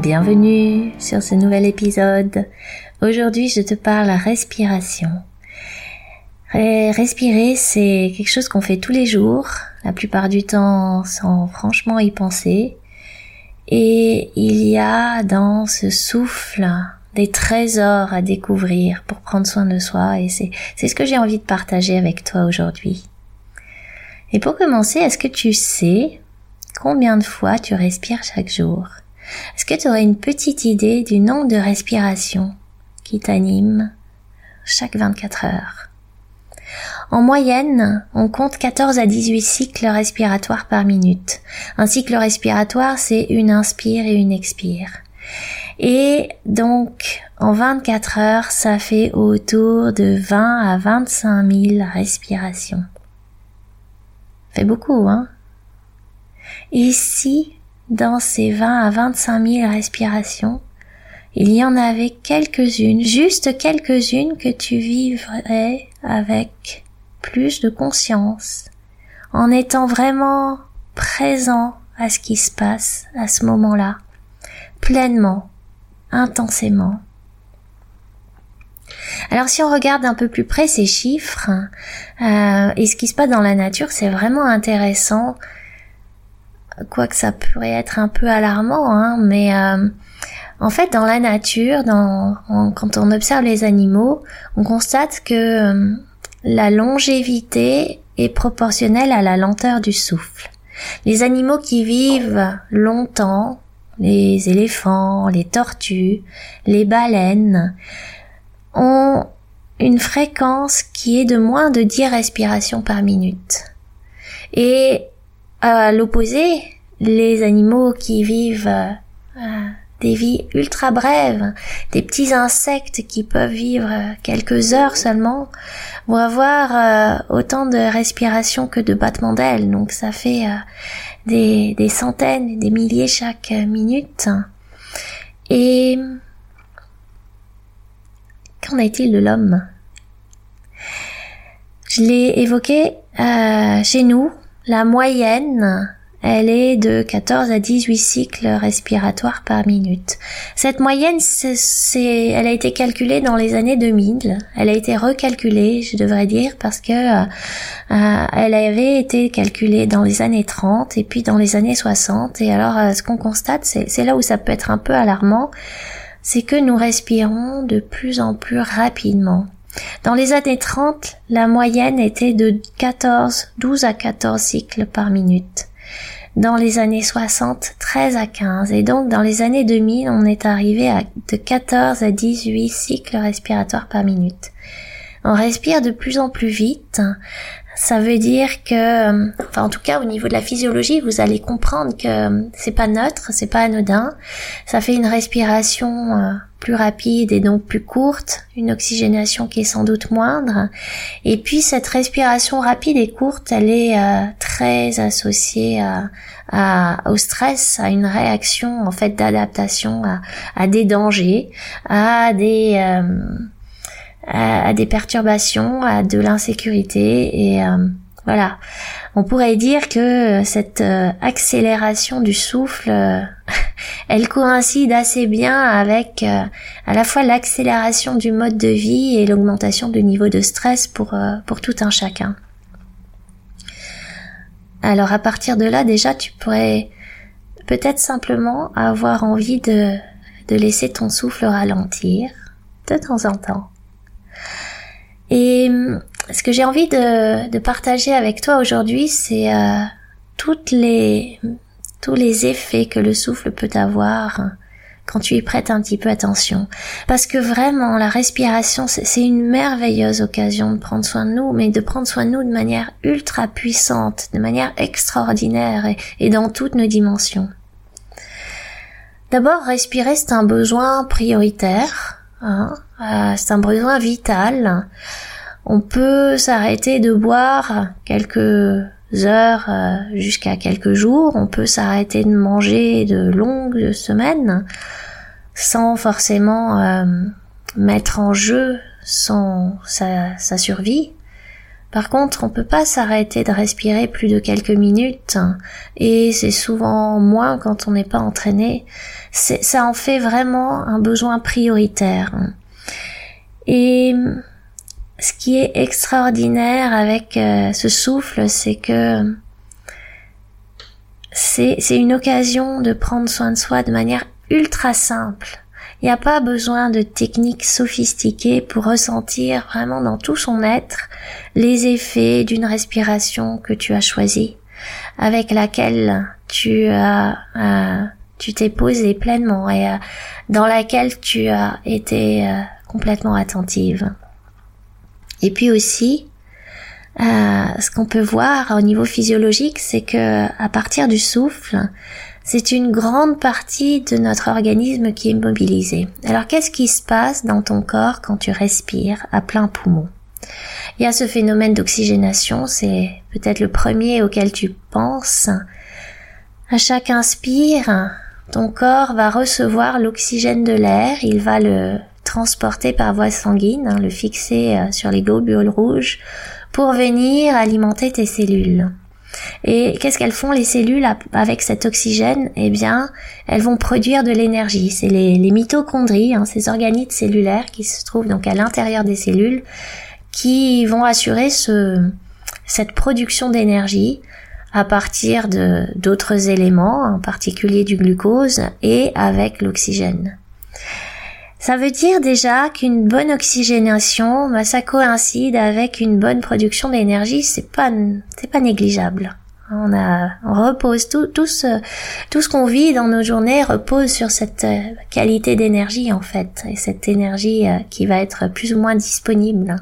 Bienvenue sur ce nouvel épisode. Aujourd'hui, je te parle respiration. Respirer, c'est quelque chose qu'on fait tous les jours, la plupart du temps sans franchement y penser. Et il y a dans ce souffle des trésors à découvrir pour prendre soin de soi et c'est ce que j'ai envie de partager avec toi aujourd'hui. Et pour commencer, est-ce que tu sais combien de fois tu respires chaque jour? Est-ce que tu aurais une petite idée du nombre de respirations qui t'animent chaque 24 heures? En moyenne, on compte 14 à 18 cycles respiratoires par minute. Un cycle respiratoire, c'est une inspire et une expire. Et donc, en 24 heures, ça fait autour de 20 à 25 000 respirations. Fait beaucoup, hein? Ici, dans ces 20 à 25 000 respirations, il y en avait quelques-unes, juste quelques-unes que tu vivrais avec plus de conscience, en étant vraiment présent à ce qui se passe à ce moment-là, pleinement, intensément. Alors si on regarde un peu plus près ces chiffres euh, et ce qui se passe dans la nature, c'est vraiment intéressant. Quoique ça pourrait être un peu alarmant, hein, mais euh, en fait dans la nature, dans, quand on observe les animaux, on constate que euh, la longévité est proportionnelle à la lenteur du souffle. Les animaux qui vivent longtemps, les éléphants, les tortues, les baleines, ont une fréquence qui est de moins de 10 respirations par minute. Et à l'opposé, les animaux qui vivent euh, des vies ultra brèves, des petits insectes qui peuvent vivre quelques heures seulement, vont avoir euh, autant de respirations que de battements d'ailes. Donc ça fait euh, des, des centaines, des milliers chaque minute. Et qu'en est-il de l'homme? Je l'ai évoqué chez nous, la moyenne elle est de 14 à 18 cycles respiratoires par minute. Cette moyenne, c'est, elle a été calculée dans les années 2000. Elle a été recalculée, je devrais dire, parce que euh, euh, elle avait été calculée dans les années 30 et puis dans les années 60. Et alors, euh, ce qu'on constate, c'est là où ça peut être un peu alarmant, c'est que nous respirons de plus en plus rapidement. Dans les années 30, la moyenne était de 14, 12 à 14 cycles par minute dans les années 60, 13 à 15. Et donc, dans les années 2000, on est arrivé à de 14 à 18 cycles respiratoires par minute. On respire de plus en plus vite. Ça veut dire que, enfin, en tout cas, au niveau de la physiologie, vous allez comprendre que c'est pas neutre, c'est pas anodin. Ça fait une respiration euh, plus rapide et donc plus courte, une oxygénation qui est sans doute moindre. Et puis cette respiration rapide et courte, elle est euh, très associée à, au stress, à une réaction en fait d'adaptation à, des dangers, à des euh, à, des perturbations, à de l'insécurité et euh, voilà. On pourrait dire que cette accélération du souffle elle coïncide assez bien avec euh, à la fois l'accélération du mode de vie et l'augmentation du niveau de stress pour, euh, pour tout un chacun. Alors à partir de là déjà tu pourrais peut-être simplement avoir envie de, de laisser ton souffle ralentir de temps en temps. Et ce que j'ai envie de, de partager avec toi aujourd'hui, c'est euh, les tous les effets que le souffle peut avoir quand tu y prêtes un petit peu attention. Parce que vraiment, la respiration, c'est une merveilleuse occasion de prendre soin de nous, mais de prendre soin de nous de manière ultra puissante, de manière extraordinaire et, dans toutes nos dimensions. D'abord, respirer, c'est un besoin prioritaire. Hein. Euh, c'est un besoin vital. On peut s'arrêter de boire quelques heures euh, jusqu'à quelques jours. On peut s'arrêter de manger de longues semaines sans forcément euh, mettre en jeu sa survie. Par contre, on peut pas s'arrêter de respirer plus de quelques minutes et c'est souvent moins quand on n'est pas entraîné. Ça en fait vraiment un besoin prioritaire. Et ce qui est extraordinaire avec euh, ce souffle, c'est que c'est une occasion de prendre soin de soi de manière ultra simple. Il n'y a pas besoin de techniques sophistiquées pour ressentir vraiment dans tout son être les effets d'une respiration que tu as choisie, avec laquelle tu as, euh, tu t'es posé pleinement et euh, dans laquelle tu as été euh, complètement attentive. Et puis aussi, ce qu'on peut voir au niveau physiologique, c'est que à partir du souffle, c'est une grande partie de notre organisme qui est mobilisée. Alors qu'est-ce qui se passe dans ton corps quand tu respires à plein poumon? Il y a ce phénomène d'oxygénation, c'est peut-être le premier auquel tu penses. À chaque inspire, ton corps va recevoir l'oxygène de l'air, il va le transporter par voie sanguine, hein, le fixer euh, sur les globules rouges pour venir alimenter tes cellules. Et qu'est-ce qu'elles font les cellules avec cet oxygène? Eh bien, elles vont produire de l'énergie. C'est les, mitochondries, hein, ces organites cellulaires qui se trouvent donc à l'intérieur des cellules, qui vont assurer ce, cette production d'énergie à partir d'autres éléments, en particulier du glucose et avec l'oxygène. Ça veut dire déjà qu'une bonne oxygénation, bah, ça coïncide avec une bonne production d'énergie, c'est pas, c'est pas négligeable. On a, on repose tout, tout ce, tout ce qu'on vit dans nos journées repose sur cette euh, qualité d'énergie en fait, et cette énergie euh, qui va être plus ou moins disponible.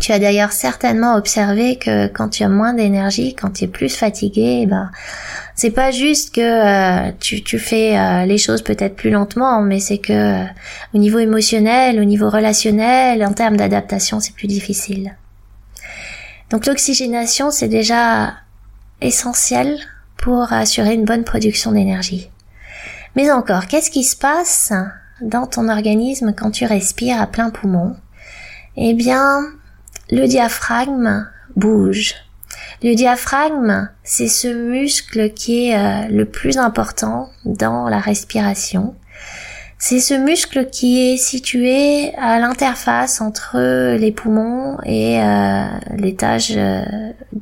Tu as d'ailleurs certainement observé que quand tu as moins d'énergie, quand tu es plus fatigué, eh ben c'est pas juste que euh, tu, fais euh, les choses peut-être plus lentement, mais c'est que euh, au niveau émotionnel, au niveau relationnel, en termes d'adaptation, c'est plus difficile. Donc l'oxygénation, c'est déjà essentiel pour assurer une bonne production d'énergie. Mais encore, qu'est-ce qui se passe dans ton organisme quand tu respires à plein poumon? Eh bien, le diaphragme bouge. Le diaphragme, c'est ce muscle qui est euh, le plus important dans la respiration. C'est ce muscle qui est situé à l'interface entre les poumons et euh, l'étage euh,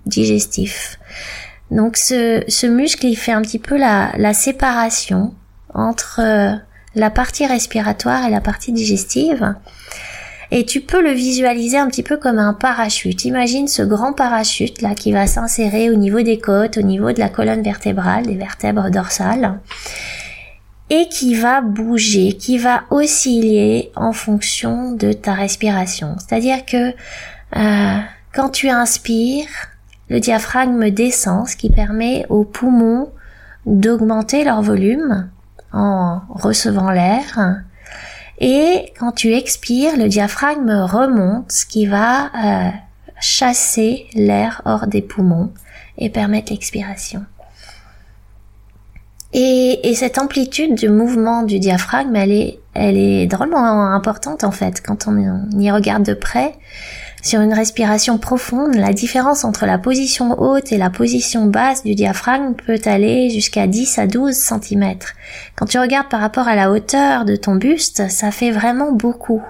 digestif. Donc ce, ce, muscle, il fait un petit peu la, la séparation entre la partie respiratoire et la partie digestive. Et tu peux le visualiser un petit peu comme un parachute. Imagine ce grand parachute là qui va s'insérer au niveau des côtes, au niveau de la colonne vertébrale, des vertèbres dorsales et qui va bouger, qui va osciller en fonction de ta respiration. C'est-à-dire que euh, quand tu inspires, le diaphragme descend, ce qui permet aux poumons d'augmenter leur volume en recevant l'air et quand tu expires, le diaphragme remonte, ce qui va euh, chasser l'air hors des poumons et permettre l'expiration. Et, et, cette amplitude de mouvement du diaphragme, elle est, elle est drôlement importante en fait quand on y regarde de près. Sur une respiration profonde, la différence entre la position haute et la position basse du diaphragme peut aller jusqu'à 10 à 12 cm. Quand tu regardes par rapport à la hauteur de ton buste, ça fait vraiment beaucoup.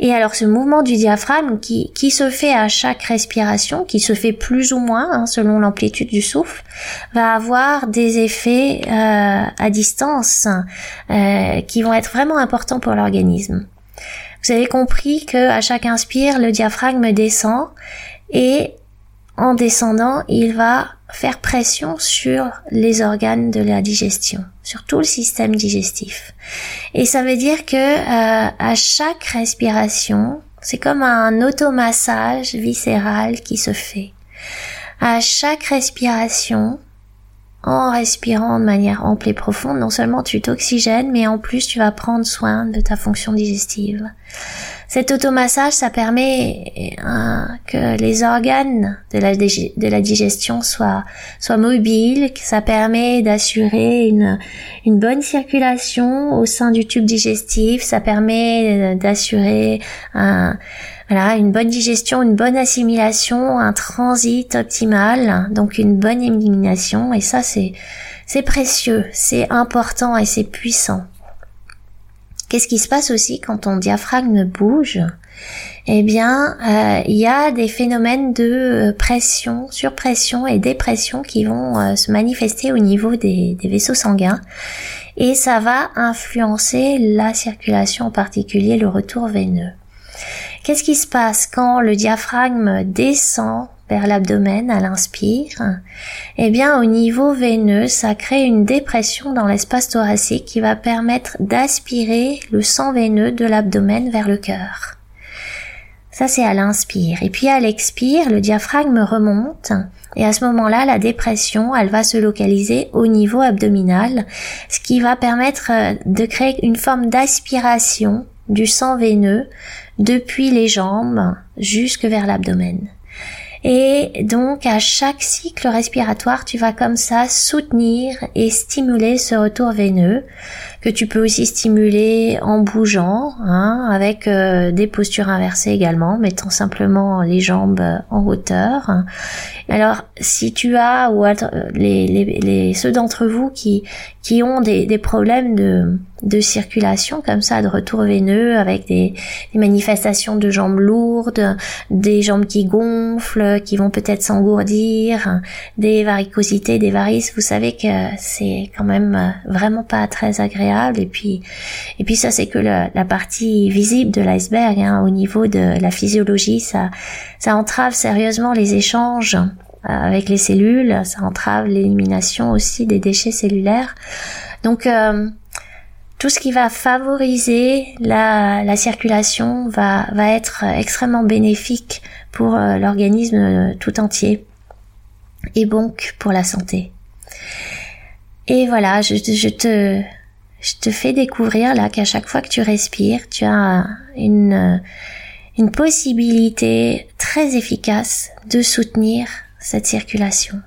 Et alors ce mouvement du diaphragme qui, qui se fait à chaque respiration, qui se fait plus ou moins hein, selon l'amplitude du souffle, va avoir des effets euh, à distance euh, qui vont être vraiment importants pour l'organisme. Vous avez compris que à chaque inspire, le diaphragme descend et en descendant, il va faire pression sur les organes de la digestion, sur tout le système digestif. Et ça veut dire que euh, à chaque respiration, c'est comme un automassage viscéral qui se fait. À chaque respiration, en respirant de manière ample et profonde, non seulement tu t'oxygènes, mais en plus tu vas prendre soin de ta fonction digestive. Cet automassage, ça permet hein, que les organes de la, digestion soient, soient mobiles, ça permet d'assurer une, une bonne circulation au sein du tube digestif, ça permet d'assurer un, voilà, une bonne digestion, une bonne assimilation, un transit optimal, donc une bonne élimination, et ça c'est, c'est précieux, c'est important et c'est puissant. Qu'est-ce qui se passe aussi quand ton diaphragme bouge? Eh bien, euh, il y a des phénomènes de euh, pression, surpression et dépression qui vont euh, se manifester au niveau des, des, vaisseaux sanguins et ça va influencer la circulation, en particulier le retour veineux. Qu'est-ce qui se passe quand le diaphragme descend vers l'abdomen à l'inspire, eh bien au niveau veineux, ça crée une dépression dans l'espace thoracique qui va permettre d'aspirer le sang veineux de l'abdomen vers le cœur. Ça c'est à l'inspire. Et puis à l'expire, le diaphragme remonte et à ce moment-là, la dépression, elle va se localiser au niveau abdominal, ce qui va permettre euh, de créer une forme d'aspiration du sang veineux depuis les jambes jusque vers l'abdomen. Et donc à chaque cycle respiratoire, tu vas comme ça soutenir et stimuler ce retour veineux que tu peux aussi stimuler en bougeant, hein, avec euh, des postures inversées également, mettant simplement les jambes en hauteur. Alors si tu as ou les, les, les ceux d'entre vous qui qui ont des, des problèmes de de circulation comme ça, de retour veineux avec des, manifestations de jambes lourdes, des jambes qui gonflent, qui vont peut-être s'engourdir, des varicosités, des varices. Vous savez que c'est quand même vraiment pas très agréable. Et puis, et puis ça c'est que la, partie visible de l'iceberg. Hein, au niveau de la physiologie, ça, ça entrave sérieusement les échanges avec les cellules, ça entrave l'élimination aussi des déchets cellulaires. Donc euh, tout ce qui va favoriser la, circulation va, être extrêmement bénéfique pour euh, l'organisme euh, tout entier et donc pour la santé. Et voilà, je, te fais découvrir là qu'à chaque fois que tu respires, tu as une une possibilité très efficace de soutenir cette circulation.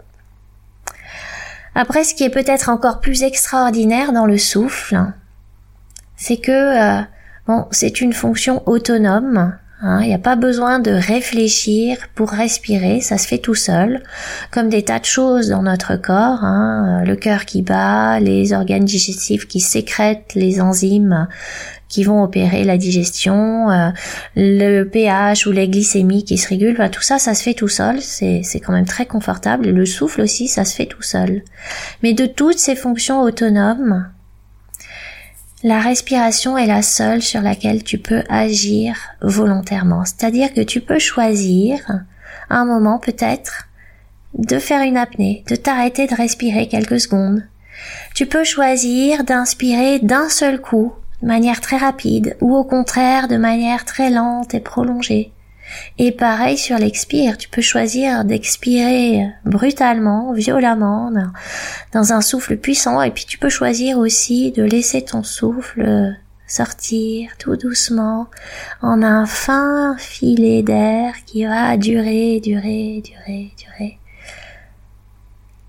Après, ce qui est peut-être encore plus extraordinaire dans le souffle, c'est que euh, bon, c'est une fonction autonome. Hein, il n'y a pas besoin de réfléchir pour respirer, ça se fait tout seul, comme des tas de choses dans notre corps, hein, le cœur qui bat, les organes digestifs qui sécrètent les enzymes qui vont opérer la digestion, euh, le pH ou les glycémies qui se régulent, tout ça, ça se fait tout seul, c'est quand même très confortable. Le souffle aussi, ça se fait tout seul. Mais de toutes ces fonctions autonomes, la respiration est la seule sur laquelle tu peux agir volontairement. C'est-à-dire que tu peux choisir un moment peut-être de faire une apnée, de t'arrêter de respirer quelques secondes. Tu peux choisir d'inspirer d'un seul coup, de manière très rapide, ou au contraire de manière très lente et prolongée. Et pareil sur l'expire, tu peux choisir d'expirer brutalement, violemment, dans un souffle puissant, et puis tu peux choisir aussi de laisser ton souffle sortir tout doucement en un fin filet d'air qui va durer, durer, durer, durer.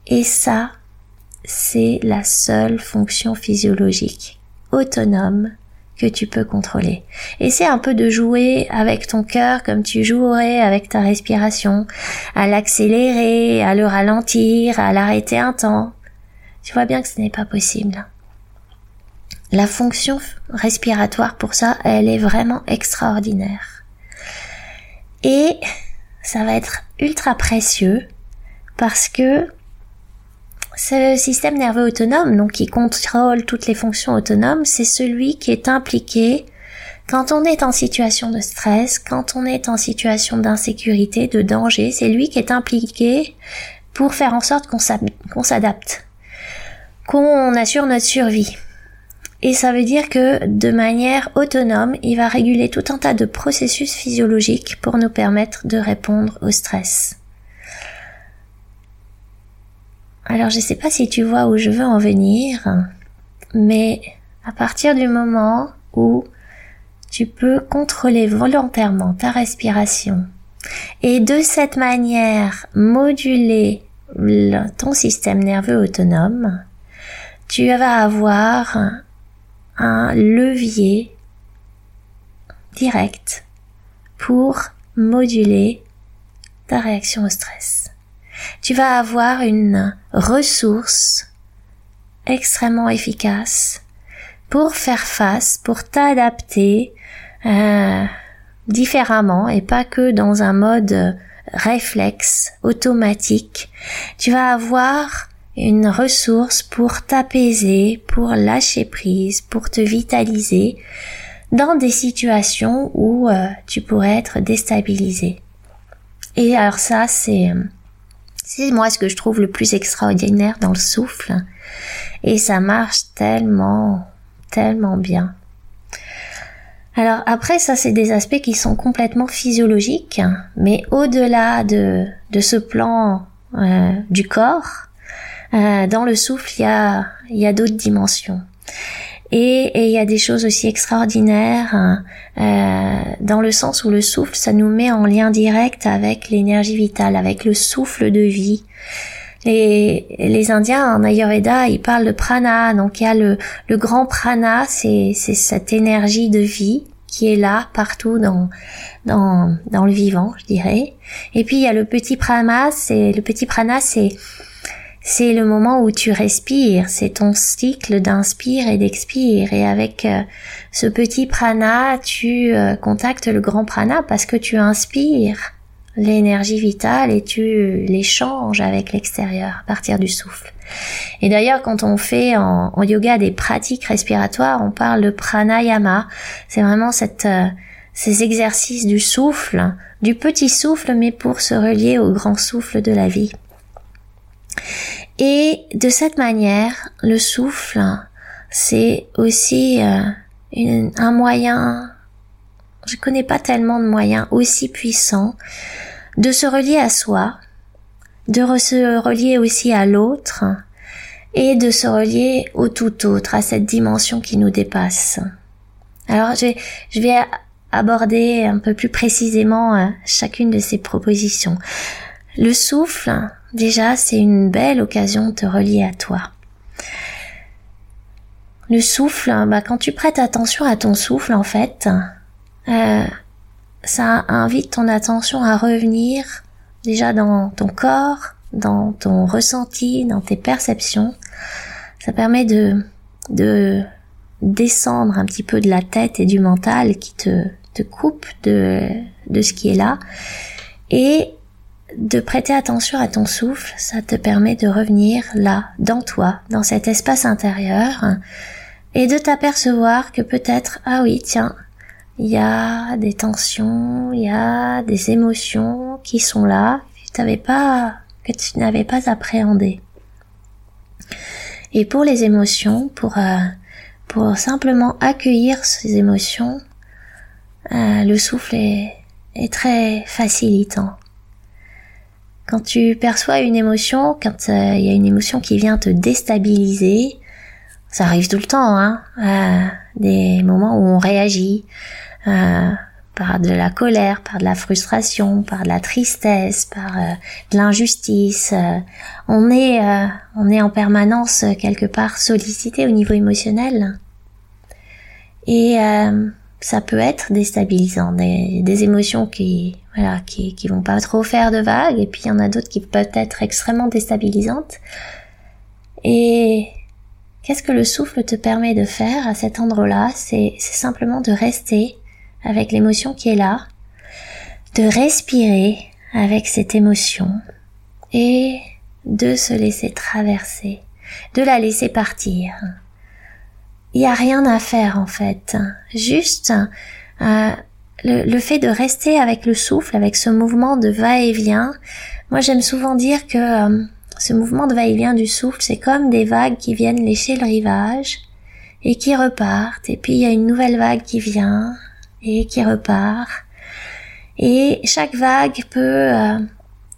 Et ça, c'est la seule fonction physiologique. Autonome que tu peux contrôler. Essaie un peu de jouer avec ton cœur comme tu jouerais avec ta respiration, à l'accélérer, à le ralentir, à l'arrêter un temps. Tu vois bien que ce n'est pas possible. La fonction respiratoire pour ça, elle est vraiment extraordinaire. Et ça va être ultra précieux parce que ce système nerveux autonome, donc qui contrôle toutes les fonctions autonomes, c'est celui qui est impliqué quand on est en situation de stress, quand on est en situation d'insécurité, de danger, c'est lui qui est impliqué pour faire en sorte qu'on s'adapte, qu'on assure notre survie. Et ça veut dire que de manière autonome, il va réguler tout un tas de processus physiologiques pour nous permettre de répondre au stress. Alors je sais pas si tu vois où je veux en venir, mais à partir du moment où tu peux contrôler volontairement ta respiration et de cette manière moduler ton système nerveux autonome, tu vas avoir un levier direct pour moduler ta réaction au stress. Tu vas avoir une ressource extrêmement efficace pour faire face, pour t'adapter euh, différemment et pas que dans un mode réflexe automatique. Tu vas avoir une ressource pour t'apaiser, pour lâcher prise, pour te vitaliser dans des situations où euh, tu pourrais être déstabilisé. Et alors ça, c'est c'est moi ce que je trouve le plus extraordinaire dans le souffle. Et ça marche tellement, tellement bien. Alors après, ça c'est des aspects qui sont complètement physiologiques, mais au-delà de, de ce plan euh, du corps, euh, dans le souffle, il y a, il y a d'autres dimensions. Et il y a des choses aussi extraordinaires hein, euh, dans le sens où le souffle, ça nous met en lien direct avec l'énergie vitale, avec le souffle de vie. Les, les Indiens en Ayurveda, ils parlent de prana. Donc il y a le, le grand prana, c'est cette énergie de vie qui est là partout dans dans dans le vivant, je dirais. Et puis il y a le petit prana, c'est le petit prana, c'est c'est le moment où tu respires, c'est ton cycle d'inspire et d'expire. Et avec euh, ce petit prana, tu euh, contactes le grand prana parce que tu inspires l'énergie vitale et tu l'échanges avec l'extérieur à partir du souffle. Et d'ailleurs, quand on fait en, yoga des pratiques respiratoires, on parle de pranayama. C'est vraiment cette, euh, ces exercices du souffle, du petit souffle, mais pour se relier au grand souffle de la vie. Et de cette manière, le souffle, c'est aussi euh, un moyen, je connais pas tellement de moyens aussi puissants de se relier à soi, de se relier aussi à l'autre et de se relier au tout autre, à cette dimension qui nous dépasse. Alors je vais, je vais aborder un peu plus précisément euh, chacune de ces propositions. Le souffle, déjà, c'est une belle occasion de te relier à toi. Le souffle, bah, quand tu prêtes attention à ton souffle, en fait, euh, ça invite ton attention à revenir déjà dans ton corps, dans ton ressenti, dans tes perceptions. Ça permet de, de descendre un petit peu de la tête et du mental qui te, te coupe de, de ce qui est là et de prêter attention à ton souffle, ça te permet de revenir là, dans toi, dans cet espace intérieur, et de t'apercevoir que peut-être, ah oui, tiens, il y a des tensions, il y a des émotions qui sont là, que tu pas, que tu n'avais pas appréhendé. Et pour les émotions, pour, euh, pour simplement accueillir ces émotions, euh, le souffle est, est très facilitant. Quand tu perçois une émotion, quand euh, il y a une émotion qui vient te déstabiliser, ça arrive tout le temps, hein, euh, des moments où on réagit euh, par de la colère, par de la frustration, par de la tristesse, par de l'injustice. on est, on est en permanence quelque part sollicité au niveau émotionnel. Et ça peut être déstabilisant, des, des émotions qui qui, qui vont pas trop faire de vagues, et puis il y en a d'autres qui peuvent être extrêmement déstabilisantes. Et qu'est-ce que le souffle te permet de faire à cet endroit-là? C'est simplement de rester avec l'émotion qui est là, de respirer avec cette émotion et de se laisser traverser, de la laisser partir. Il n'y a rien à faire en fait, juste euh, le, fait de rester avec le souffle, avec ce mouvement de va-et-vient, moi j'aime souvent dire que euh, ce mouvement de va-et-vient du souffle, c'est comme des vagues qui viennent lécher le rivage et qui repartent, et puis il y a une nouvelle vague qui vient et qui repart. Et chaque vague peut euh,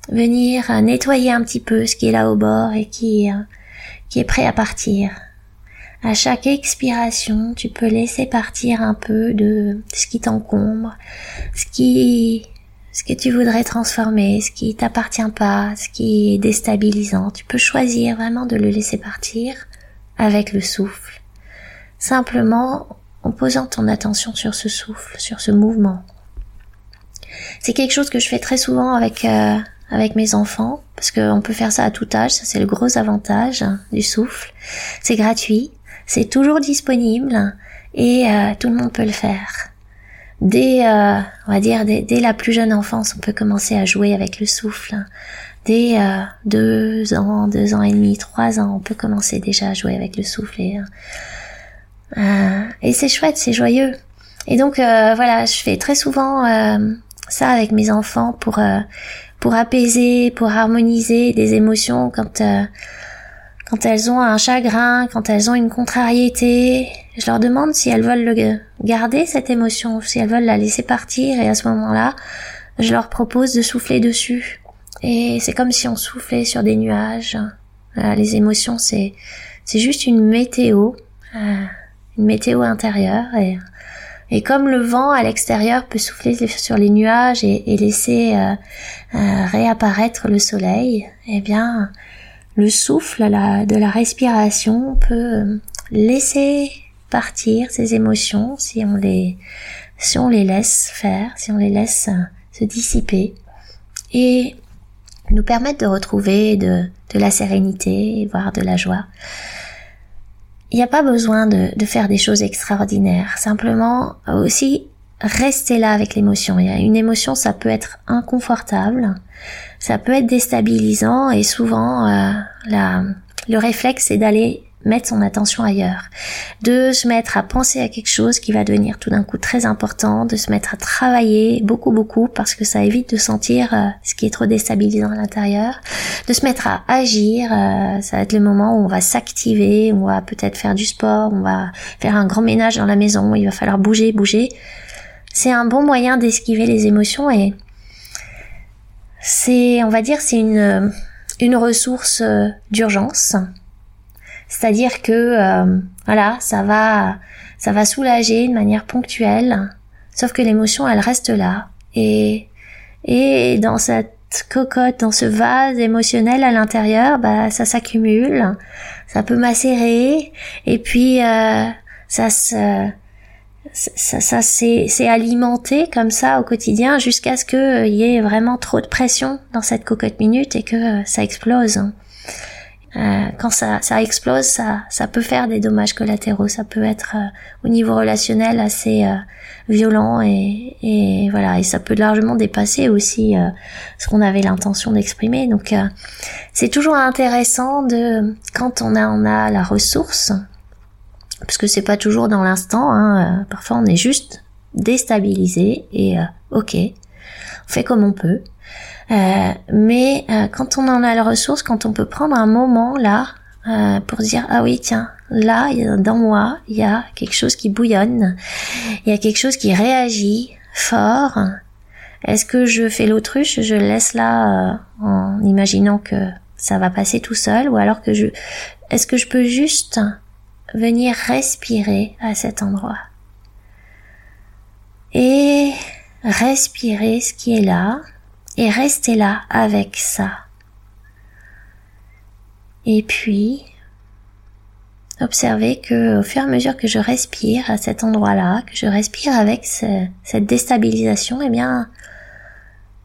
venir nettoyer un petit peu ce qui est là au bord et qui, qui est prêt à partir. À chaque expiration, tu peux laisser partir un peu de ce qui t'encombre, ce qui, ce que tu voudrais transformer, ce qui t'appartient pas, ce qui est déstabilisant. Tu peux choisir vraiment de le laisser partir avec le souffle. Simplement en posant ton attention sur ce souffle, sur ce mouvement. C'est quelque chose que je fais très souvent avec euh, avec mes enfants parce qu'on peut faire ça à tout âge, ça c'est le gros avantage du souffle. C'est gratuit, c'est toujours disponible et euh, tout le monde peut le faire. Dès, euh, on va dire, dès, la plus jeune enfance, on peut commencer à jouer avec le souffle. Dès euh, deux ans, deux ans et demi, trois ans, on peut commencer déjà à jouer avec le souffle. Et, et c'est chouette, c'est joyeux. Et donc voilà, je fais très souvent ça avec mes enfants pour pour apaiser, pour harmoniser des émotions quand quand elles ont un chagrin, quand elles ont une contrariété, je leur demande si elles veulent le garder cette émotion, si elles veulent la laisser partir et à ce moment-là, je leur propose de souffler dessus. Et c'est comme si on soufflait sur des nuages. les émotions, c'est c'est juste une météo, euh, une météo intérieure et comme le vent à l'extérieur peut souffler sur les nuages et, laisser euh, euh, réapparaître le soleil, eh bien le souffle de la respiration peut euh, laisser partir ces émotions si on les laisse faire, si on les laisse euh, se dissiper et nous permettre de retrouver de, de la sérénité, voire de la joie. Il n'y a pas besoin de, de, faire des choses extraordinaires, simplement aussi rester là avec l'émotion. Une émotion, ça peut être inconfortable, ça peut être déstabilisant et souvent euh, la, le réflexe c'est d'aller mettre son attention ailleurs, de se mettre à penser à quelque chose qui va devenir tout d'un coup très important, de se mettre à travailler beaucoup beaucoup parce que ça évite de sentir euh, ce qui est trop déstabilisant à l'intérieur, de se mettre à agir, euh, ça va être le moment où on va s'activer, on va peut-être faire du sport, on va faire un grand ménage dans la maison, il va falloir bouger, bouger. C'est un bon moyen d'esquiver les émotions et c'est, on va dire, c'est une, une ressource euh, d'urgence. C'est-à-dire que, euh, voilà, ça va, ça va soulager de manière ponctuelle. Sauf que l'émotion, elle reste là. Et, et dans cette cocotte, dans ce vase émotionnel à l'intérieur, bah, ça s'accumule. Ça peut macérer. Et puis, euh, ça se, ça, ça c'est alimenté comme ça au quotidien jusqu'à ce qu'il euh, y ait vraiment trop de pression dans cette cocotte minute et que euh, ça explose. Euh, quand ça, ça explose, ça, ça peut faire des dommages collatéraux. Ça peut être euh, au niveau relationnel assez violent et, et, voilà. Et ça peut largement dépasser aussi ce qu'on avait l'intention d'exprimer. Donc c'est toujours intéressant de quand on a on a la ressource parce que c'est pas toujours dans l'instant. Hein, euh, parfois, on est juste déstabilisé et euh, ok, on fait comme on peut. Euh, mais quand on en a la ressource, quand on peut prendre un moment là pour dire ah oui tiens là dans moi il y a quelque chose qui bouillonne, il y a quelque chose qui réagit fort. Est-ce que je fais l'autruche, je laisse là en imaginant que ça va passer tout seul, ou alors que je, est-ce que je peux juste venir respirer à cet endroit. Et respirer ce qui est là et rester là avec ça. Et puis, observer que au fur et à mesure que je respire à cet endroit-là, que je respire avec cette déstabilisation, eh bien,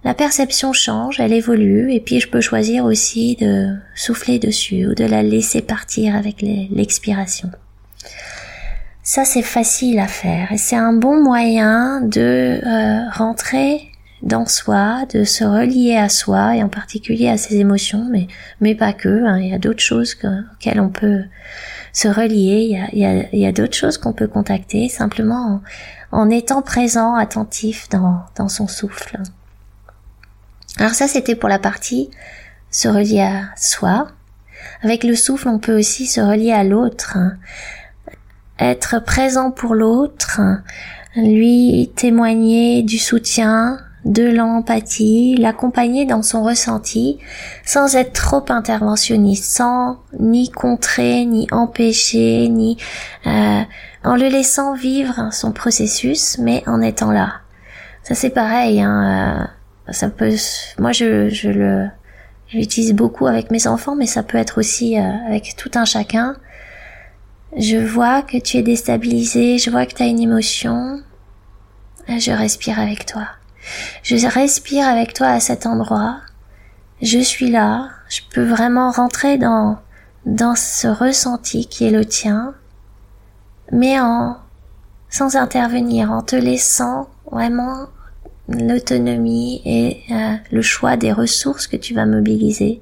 la perception change, elle évolue, et puis je peux choisir aussi de souffler dessus ou de la laisser partir avec l'expiration. Ça, c'est facile à faire et c'est un bon moyen de euh, rentrer dans soi, de se relier à soi et en particulier à ses émotions, mais mais pas que. Hein. il y a d'autres choses auxquelles on peut se relier. Il y a, d'autres choses qu'on peut contacter simplement en, étant présent, attentif dans son souffle. Alors ça, c'était pour la partie se relier à soi. Avec le souffle, on peut aussi se relier à l'autre, être présent pour l'autre, lui témoigner du soutien, de l'empathie, l'accompagner dans son ressenti, sans être trop interventionniste, sans ni contrer, ni empêcher, ni euh, en le laissant vivre son processus, mais en étant là. Ça c'est pareil. Hein, euh, ça peut, moi je, je le, j'utilise beaucoup avec mes enfants, mais ça peut être aussi euh, avec tout un chacun. Je vois que tu es déstabilisé, je vois que tu as une émotion. Je respire avec toi. Je respire avec toi à cet endroit. Je suis là. Je peux vraiment rentrer dans, dans ce ressenti qui est le tien, mais en, sans intervenir, en te laissant vraiment l'autonomie et euh, le choix des ressources que tu vas mobiliser,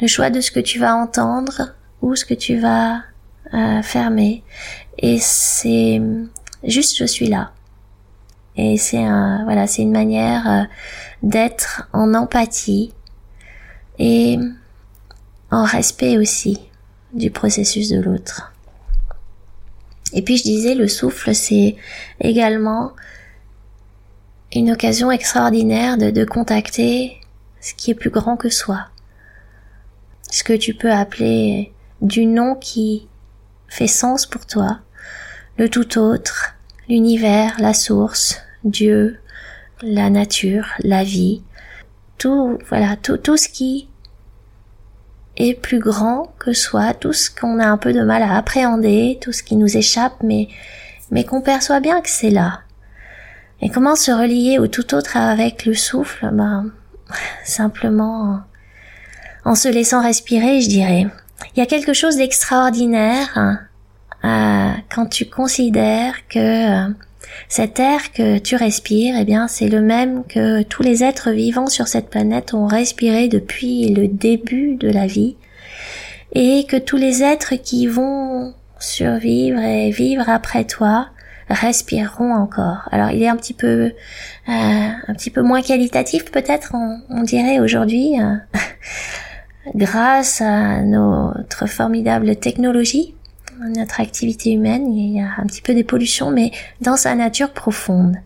le choix de ce que tu vas entendre ou ce que tu vas euh, fermer. Et c'est juste je suis là. Et c'est un, voilà, c'est une manière euh, d'être en empathie et en respect aussi du processus de l'autre. Et puis je disais, le souffle, c'est également une occasion extraordinaire de, de contacter ce qui est plus grand que soi. Ce que tu peux appeler du nom qui fait sens pour toi, le tout autre, l'univers, la source, Dieu, la nature, la vie, tout, voilà, tout, tout ce qui est plus grand que soi, tout ce qu'on a un peu de mal à appréhender, tout ce qui nous échappe, mais, mais qu'on perçoit bien que c'est là. Et comment se relier au tout autre avec le souffle? Ben, simplement en se laissant respirer, je dirais. Il y a quelque chose d'extraordinaire hein, quand tu considères que euh, cet air que tu respires, eh bien, c'est le même que tous les êtres vivants sur cette planète ont respiré depuis le début de la vie, et que tous les êtres qui vont survivre et vivre après toi respireront encore. Alors, il est un petit peu, euh, un petit peu moins qualitatif, peut-être, on, dirait aujourd'hui, euh, grâce à notre formidable technologie notre activité humaine, il y a un petit peu des pollutions, mais dans sa nature profonde.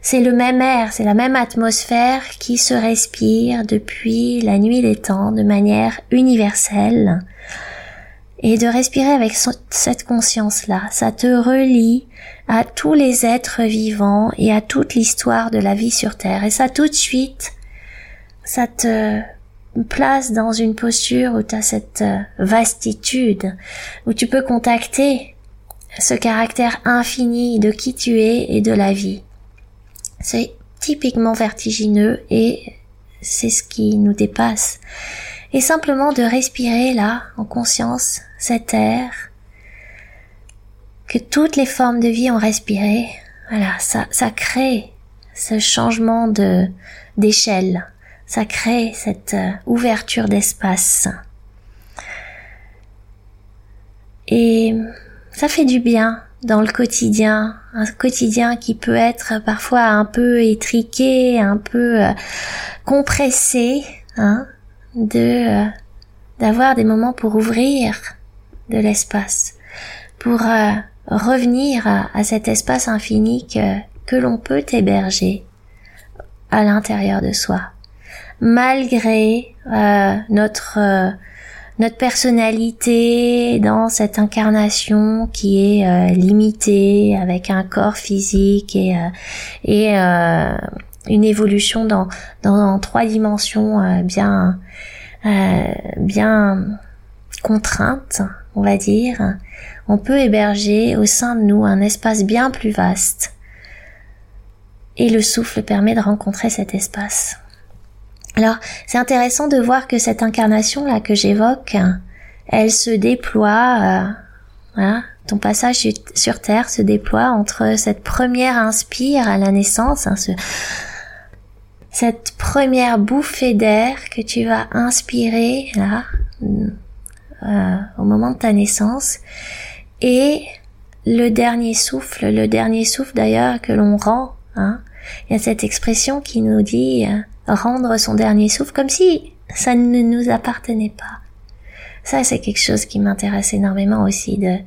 C'est le même air, c'est la même atmosphère qui se respire depuis la nuit des temps de manière universelle. Et de respirer avec cette conscience-là, ça te relie à tous les êtres vivants et à toute l'histoire de la vie sur Terre. Et ça tout de suite, ça te place dans une posture où tu as cette euh, vastitude, où tu peux contacter ce caractère infini de qui tu es et de la vie. C'est typiquement vertigineux et c'est ce qui nous dépasse. Et simplement de respirer là, en conscience, cet air que toutes les formes de vie ont respiré, voilà, ça, ça crée ce changement de, d'échelle. Ça crée cette euh, ouverture d'espace. Et ça fait du bien dans le quotidien, un quotidien qui peut être parfois un peu étriqué, un peu euh, compressé, hein, de euh, d'avoir des moments pour ouvrir de l'espace, pour revenir à, à, cet espace infini que, que l'on peut héberger à l'intérieur de soi. Malgré euh, notre euh, notre personnalité dans cette incarnation qui est euh, limitée avec un corps physique et et une évolution dans trois dimensions bien bien contraintes on va dire. On peut héberger au sein de nous un espace bien plus vaste. Et le souffle permet de rencontrer cet espace. Alors, c'est intéressant de voir que cette incarnation-là que j'évoque, elle se déploie, euh, ton passage sur Terre se déploie entre cette première inspire à la naissance, hein, ce, cette première bouffée d'air que tu vas inspirer là, euh, au moment de ta naissance, et le dernier souffle, le dernier souffle d'ailleurs que l'on rend. Hein. Il y a cette expression qui nous dit euh, rendre son dernier souffle comme si ça ne nous appartenait pas. Ça, c'est quelque chose qui m'intéresse énormément aussi de,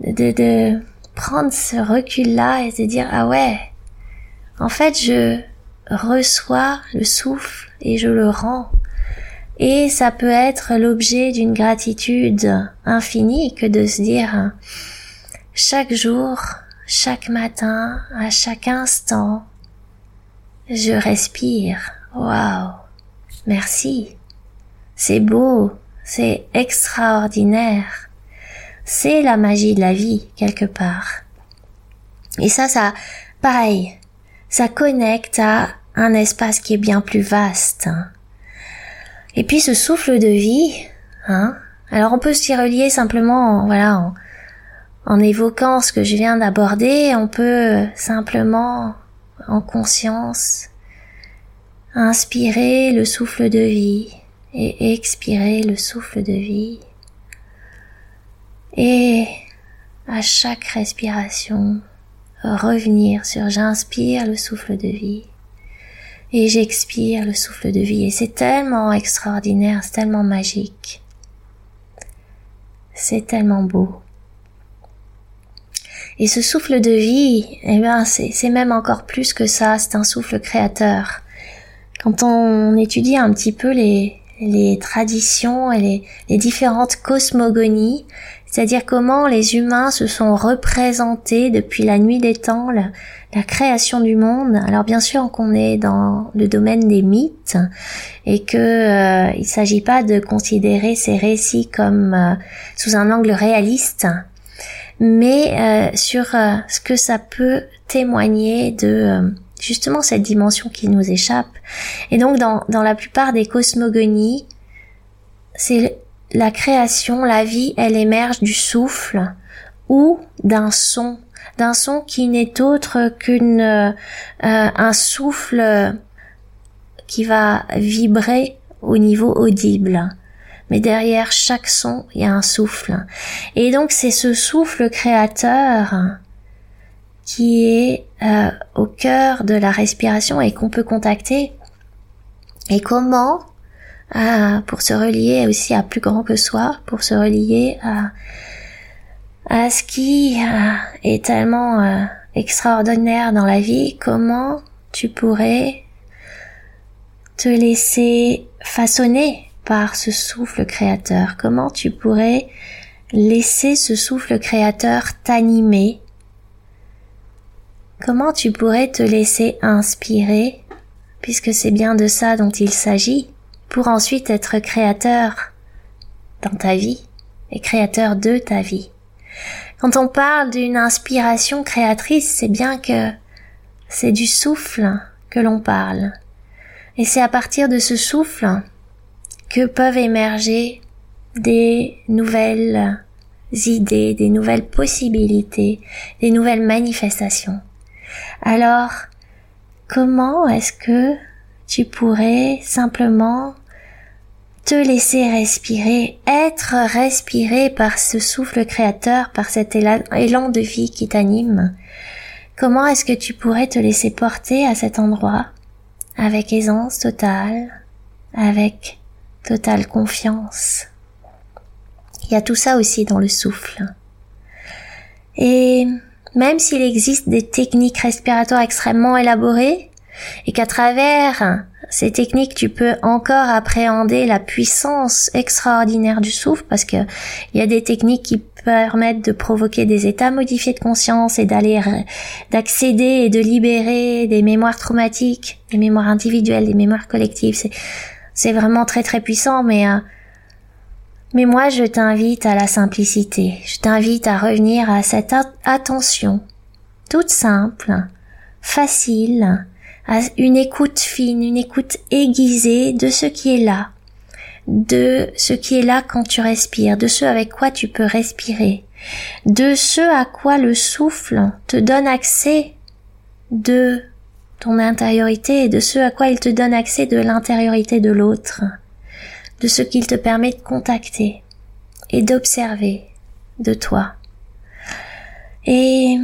de, de prendre ce recul-là et de dire, ah ouais, en fait, je, reçois le souffle et je le rends. Et ça peut être l'objet d'une gratitude infinie que de se dire chaque jour, chaque matin, à chaque instant, je respire. Waouh. Merci. C'est beau. C'est extraordinaire. C'est la magie de la vie, quelque part. Et ça, ça, pareil, ça connecte à un espace qui est bien plus vaste. Et puis ce souffle de vie, hein, alors on peut s'y relier simplement, voilà, en évoquant ce que je viens d'aborder, on peut simplement, en conscience, inspirer le souffle de vie et expirer le souffle de vie. Et à chaque respiration, revenir sur j'inspire le souffle de vie et j'expire le souffle de vie. Et c'est tellement extraordinaire, c'est tellement magique. C'est tellement beau. Et ce souffle de vie, eh ben, c'est même encore plus que ça, c'est un souffle créateur. Quand on étudie un petit peu les, traditions et les différentes cosmogonies, c'est-à-dire comment les humains se sont représentés depuis la nuit des temps, la, création du monde. Alors bien sûr qu'on est dans le domaine des mythes et que euh, il s'agit pas de considérer ces récits comme euh, sous un angle réaliste, mais euh, sur euh, ce que ça peut témoigner de justement cette dimension qui nous échappe. Et donc dans, dans la plupart des cosmogonies, c'est la création, la vie, elle émerge du souffle ou d'un son, d'un son qui n'est autre qu'une un souffle qui va vibrer au niveau audible mais derrière chaque son, il y a un souffle. Et donc c'est ce souffle créateur qui est euh, au cœur de la respiration et qu'on peut contacter. Et comment euh, Pour se relier aussi à plus grand que soi, pour se relier à, à ce qui euh, est tellement extraordinaire dans la vie, comment tu pourrais te laisser façonner par ce souffle créateur? Comment tu pourrais laisser ce souffle créateur t'animer? Comment tu pourrais te laisser inspirer, puisque c'est bien de ça dont il s'agit, pour ensuite être créateur dans ta vie et créateur de ta vie. Quand on parle d'une inspiration créatrice, c'est bien que c'est du souffle que l'on parle. Et c'est à partir de ce souffle que peuvent émerger des nouvelles idées, des nouvelles possibilités, des nouvelles manifestations. Alors, comment est-ce que tu pourrais simplement te laisser respirer, être respiré par ce souffle créateur, par cet élan de vie qui t'anime Comment est-ce que tu pourrais te laisser porter à cet endroit avec aisance totale, avec totale confiance? Il y a tout ça aussi dans le souffle. Et même s'il existe des techniques respiratoires extrêmement élaborées, et qu'à travers ces techniques, tu peux encore appréhender la puissance extraordinaire du souffle, parce que il y a des techniques qui permettent de provoquer des états modifiés de conscience et d'aller, d'accéder et de libérer des mémoires traumatiques, des mémoires individuelles, des mémoires collectives. C'est, c'est vraiment très très puissant, mais euh, mais moi je t'invite à la simplicité. Je t'invite à revenir à cette attention toute simple, facile, à une écoute fine, une écoute aiguisée de ce qui est là, de ce qui est là quand tu respires, de ce avec quoi tu peux respirer, de ce à quoi le souffle te donne accès de ton intériorité et de ce à quoi il te donne accès de l'intériorité de l'autre, de ce qu'il te permet de contacter et d'observer de toi. Et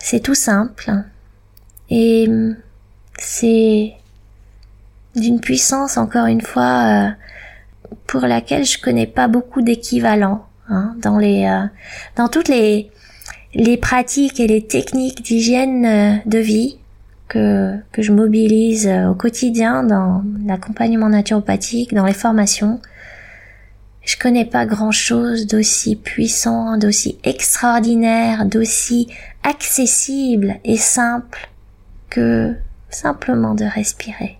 c'est tout simple et c'est d'une puissance encore une fois euh, pour laquelle je connais pas beaucoup d'équivalents hein, dans les euh, dans toutes les les pratiques et les techniques d'hygiène euh, de vie que, que je mobilise au quotidien dans l'accompagnement naturopathique, dans les formations. Je connais pas grand chose d'aussi puissant, d'aussi extraordinaire, d'aussi accessible et simple que simplement de respirer.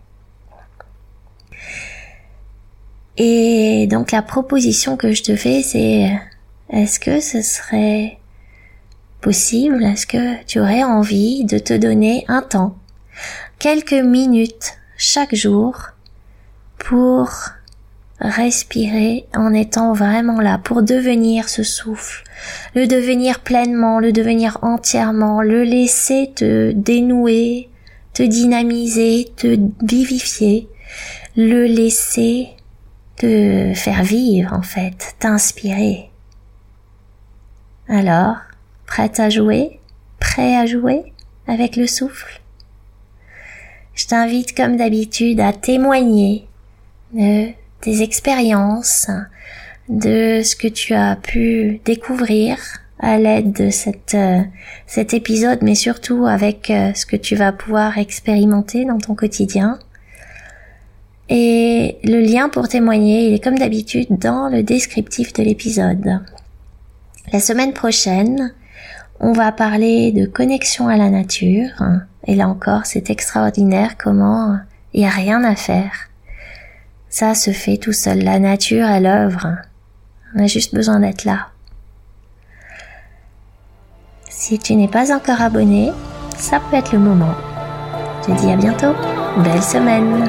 Et donc la proposition que je te fais, c'est est-ce que ce serait possible? Est-ce que tu aurais envie de te donner un temps, quelques minutes chaque jour pour respirer en étant vraiment là, pour devenir ce souffle, le devenir pleinement, le devenir entièrement, le laisser te dénouer, te dynamiser, te vivifier, le laisser te faire vivre en fait, t'inspirer. Alors, prête à jouer? Prêt à jouer avec le souffle? Je t'invite comme d'habitude à témoigner de tes expériences, de ce que tu as pu découvrir à l'aide de cette, euh, cet épisode, mais surtout avec euh, ce que tu vas pouvoir expérimenter dans ton quotidien. Et le lien pour témoigner, il est comme d'habitude dans le descriptif de l'épisode. La semaine prochaine, on va parler de connexion à la nature. Et là encore, c'est extraordinaire comment il n'y a rien à faire. Ça se fait tout seul. La nature est l'œuvre. On a juste besoin d'être là. Si tu n'es pas encore abonné, ça peut être le moment. Je te dis à bientôt. Belle semaine.